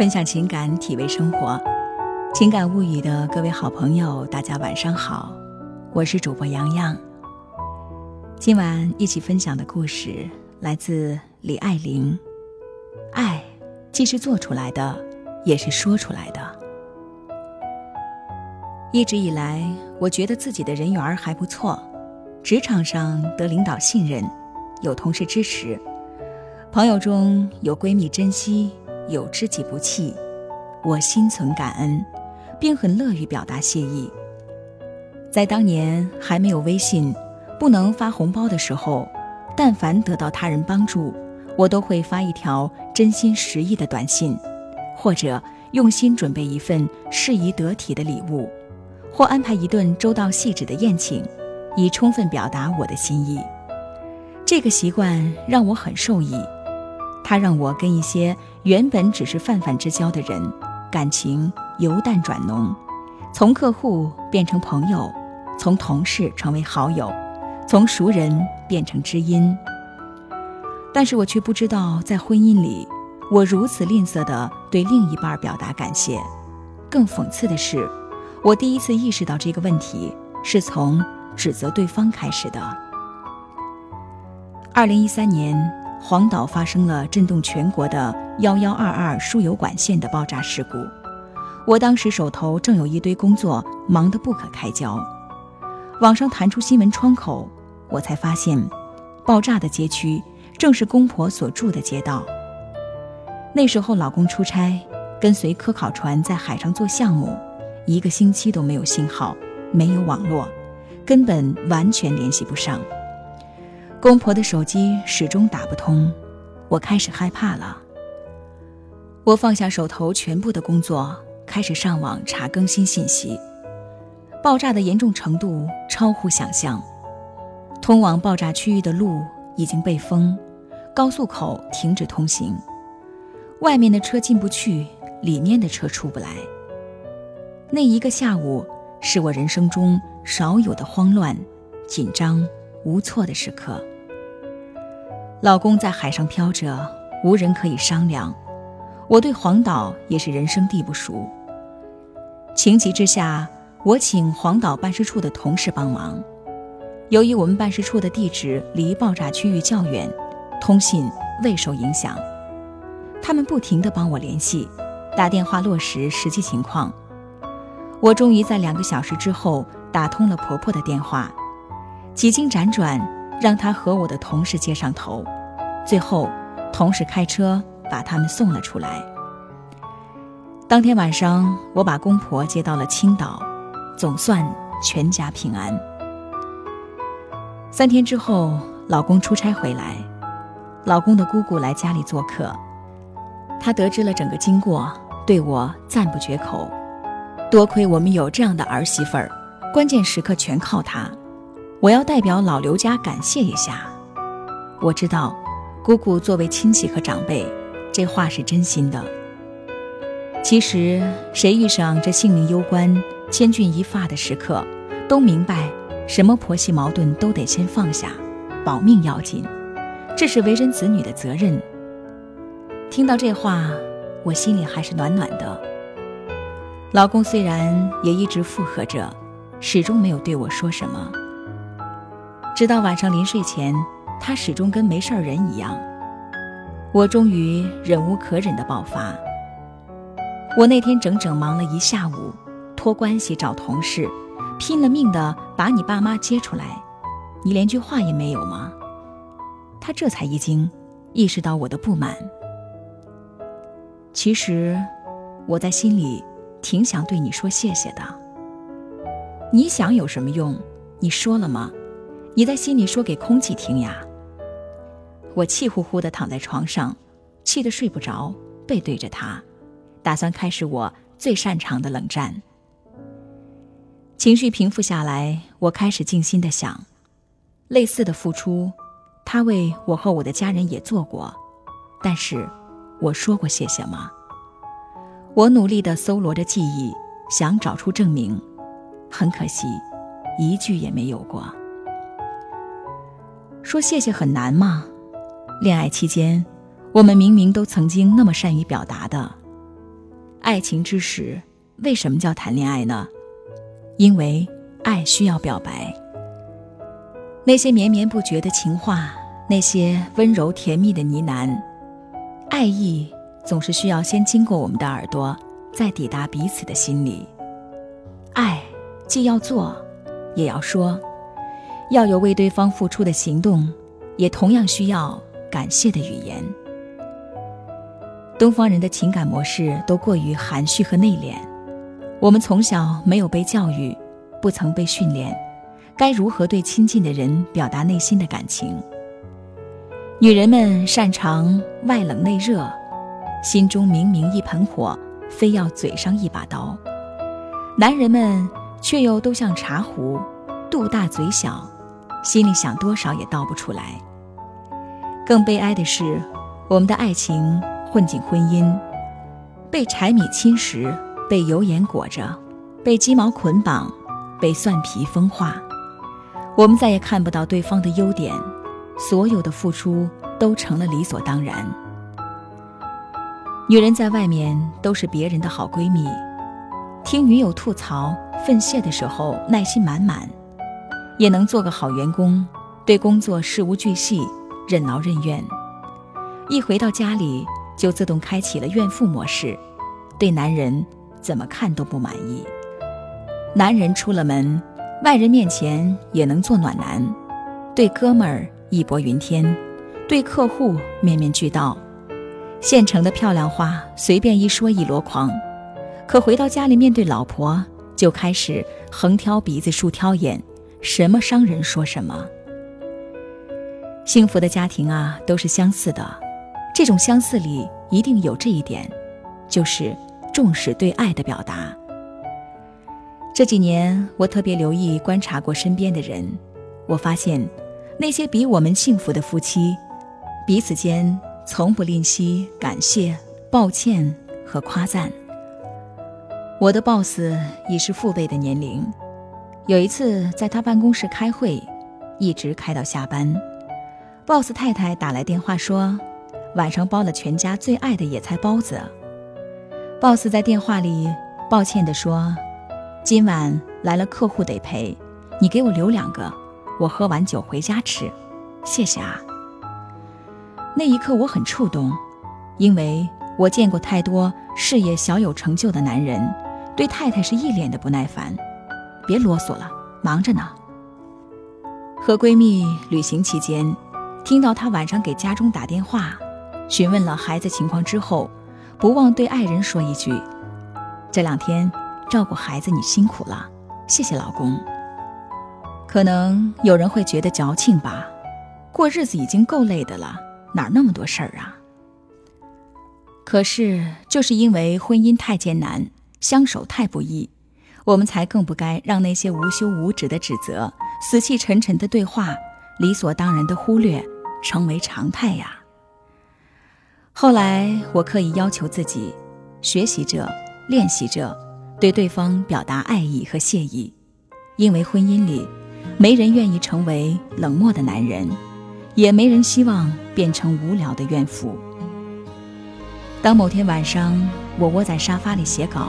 分享情感，体味生活。情感物语的各位好朋友，大家晚上好，我是主播洋洋。今晚一起分享的故事来自李爱玲。爱，既是做出来的，也是说出来的。一直以来，我觉得自己的人缘还不错，职场上得领导信任，有同事支持，朋友中有闺蜜珍惜。有知己不弃，我心存感恩，并很乐于表达谢意。在当年还没有微信、不能发红包的时候，但凡得到他人帮助，我都会发一条真心实意的短信，或者用心准备一份适宜得体的礼物，或安排一顿周到细致的宴请，以充分表达我的心意。这个习惯让我很受益。他让我跟一些原本只是泛泛之交的人，感情由淡转浓，从客户变成朋友，从同事成为好友，从熟人变成知音。但是我却不知道，在婚姻里，我如此吝啬地对另一半表达感谢。更讽刺的是，我第一次意识到这个问题，是从指责对方开始的。二零一三年。黄岛发生了震动全国的幺幺二二输油管线的爆炸事故，我当时手头正有一堆工作，忙得不可开交。网上弹出新闻窗口，我才发现，爆炸的街区正是公婆所住的街道。那时候老公出差，跟随科考船在海上做项目，一个星期都没有信号，没有网络，根本完全联系不上。公婆的手机始终打不通，我开始害怕了。我放下手头全部的工作，开始上网查更新信息。爆炸的严重程度超乎想象，通往爆炸区域的路已经被封，高速口停止通行，外面的车进不去，里面的车出不来。那一个下午是我人生中少有的慌乱、紧张、无措的时刻。老公在海上漂着，无人可以商量。我对黄岛也是人生地不熟。情急之下，我请黄岛办事处的同事帮忙。由于我们办事处的地址离爆炸区域较远，通信未受影响。他们不停地帮我联系，打电话落实实际情况。我终于在两个小时之后打通了婆婆的电话，几经辗转。让他和我的同事接上头，最后，同事开车把他们送了出来。当天晚上，我把公婆接到了青岛，总算全家平安。三天之后，老公出差回来，老公的姑姑来家里做客，她得知了整个经过，对我赞不绝口，多亏我们有这样的儿媳妇儿，关键时刻全靠她。我要代表老刘家感谢一下。我知道，姑姑作为亲戚和长辈，这话是真心的。其实，谁遇上这性命攸关、千钧一发的时刻，都明白，什么婆媳矛盾都得先放下，保命要紧，这是为人子女的责任。听到这话，我心里还是暖暖的。老公虽然也一直附和着，始终没有对我说什么。直到晚上临睡前，他始终跟没事人一样。我终于忍无可忍的爆发。我那天整整忙了一下午，托关系找同事，拼了命的把你爸妈接出来，你连句话也没有吗？他这才一惊，意识到我的不满。其实，我在心里挺想对你说谢谢的。你想有什么用？你说了吗？你在心里说给空气听呀！我气呼呼地躺在床上，气得睡不着，背对着他，打算开始我最擅长的冷战。情绪平复下来，我开始静心的想，类似的付出，他为我和我的家人也做过，但是我说过谢谢吗？我努力地搜罗着记忆，想找出证明，很可惜，一句也没有过。说谢谢很难吗？恋爱期间，我们明明都曾经那么善于表达的，爱情之时，为什么叫谈恋爱呢？因为爱需要表白。那些绵绵不绝的情话，那些温柔甜蜜的呢喃，爱意总是需要先经过我们的耳朵，再抵达彼此的心里。爱既要做，也要说，要有为对方付出的行动，也同样需要感谢的语言。东方人的情感模式都过于含蓄和内敛，我们从小没有被教育，不曾被训练，该如何对亲近的人表达内心的感情？女人们擅长外冷内热，心中明明一盆火，非要嘴上一把刀；男人们却又都像茶壶，肚大嘴小，心里想多少也道不出来。更悲哀的是，我们的爱情。混进婚姻，被柴米侵蚀，被油盐裹着，被鸡毛捆绑，被蒜皮风化。我们再也看不到对方的优点，所有的付出都成了理所当然。女人在外面都是别人的好闺蜜，听女友吐槽、愤泄的时候耐心满满，也能做个好员工，对工作事无巨细，任劳任怨。一回到家里。就自动开启了怨妇模式，对男人怎么看都不满意。男人出了门，外人面前也能做暖男，对哥们儿义薄云天，对客户面面俱到，现成的漂亮话随便一说一箩筐。可回到家里面对老婆，就开始横挑鼻子竖挑眼，什么伤人说什么。幸福的家庭啊，都是相似的。这种相似里一定有这一点，就是重视对爱的表达。这几年，我特别留意观察过身边的人，我发现，那些比我们幸福的夫妻，彼此间从不吝惜感谢、抱歉和夸赞。我的 boss 已是父辈的年龄，有一次在他办公室开会，一直开到下班，boss 太太打来电话说。晚上包了全家最爱的野菜包子。boss 在电话里抱歉地说：“今晚来了客户得陪，你给我留两个，我喝完酒回家吃，谢谢啊。”那一刻我很触动，因为我见过太多事业小有成就的男人，对太太是一脸的不耐烦：“别啰嗦了，忙着呢。”和闺蜜旅行期间，听到她晚上给家中打电话。询问了孩子情况之后，不忘对爱人说一句：“这两天照顾孩子你辛苦了，谢谢老公。”可能有人会觉得矫情吧，过日子已经够累的了，哪那么多事儿啊？可是就是因为婚姻太艰难，相守太不易，我们才更不该让那些无休无止的指责、死气沉沉的对话、理所当然的忽略成为常态呀。后来，我刻意要求自己，学习着，练习着，对对方表达爱意和谢意，因为婚姻里，没人愿意成为冷漠的男人，也没人希望变成无聊的怨妇。当某天晚上，我窝在沙发里写稿，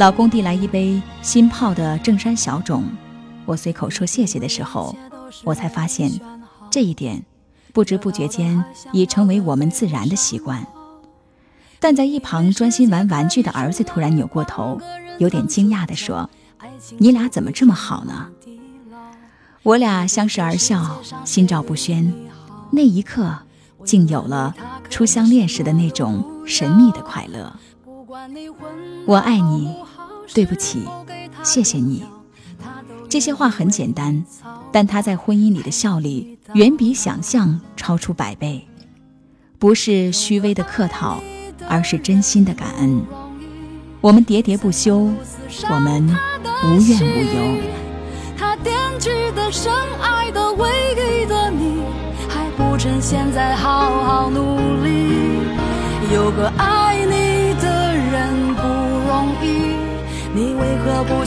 老公递来一杯新泡的正山小种，我随口说谢谢的时候，我才发现，这一点。不知不觉间已成为我们自然的习惯，但在一旁专心玩玩具的儿子突然扭过头，有点惊讶地说：“你俩怎么这么好呢？”我俩相视而笑，心照不宣。那一刻，竟有了初相恋时的那种神秘的快乐。我爱你，对不起，谢谢你。这些话很简单，但他在婚姻里的效力。远比想象超出百倍，不是虚伪的客套，而是真心的感恩。我们喋喋不休，我们无怨无尤。他惦记的、深爱的、唯一的你，还不趁现在好好努力。有个爱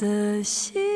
的心。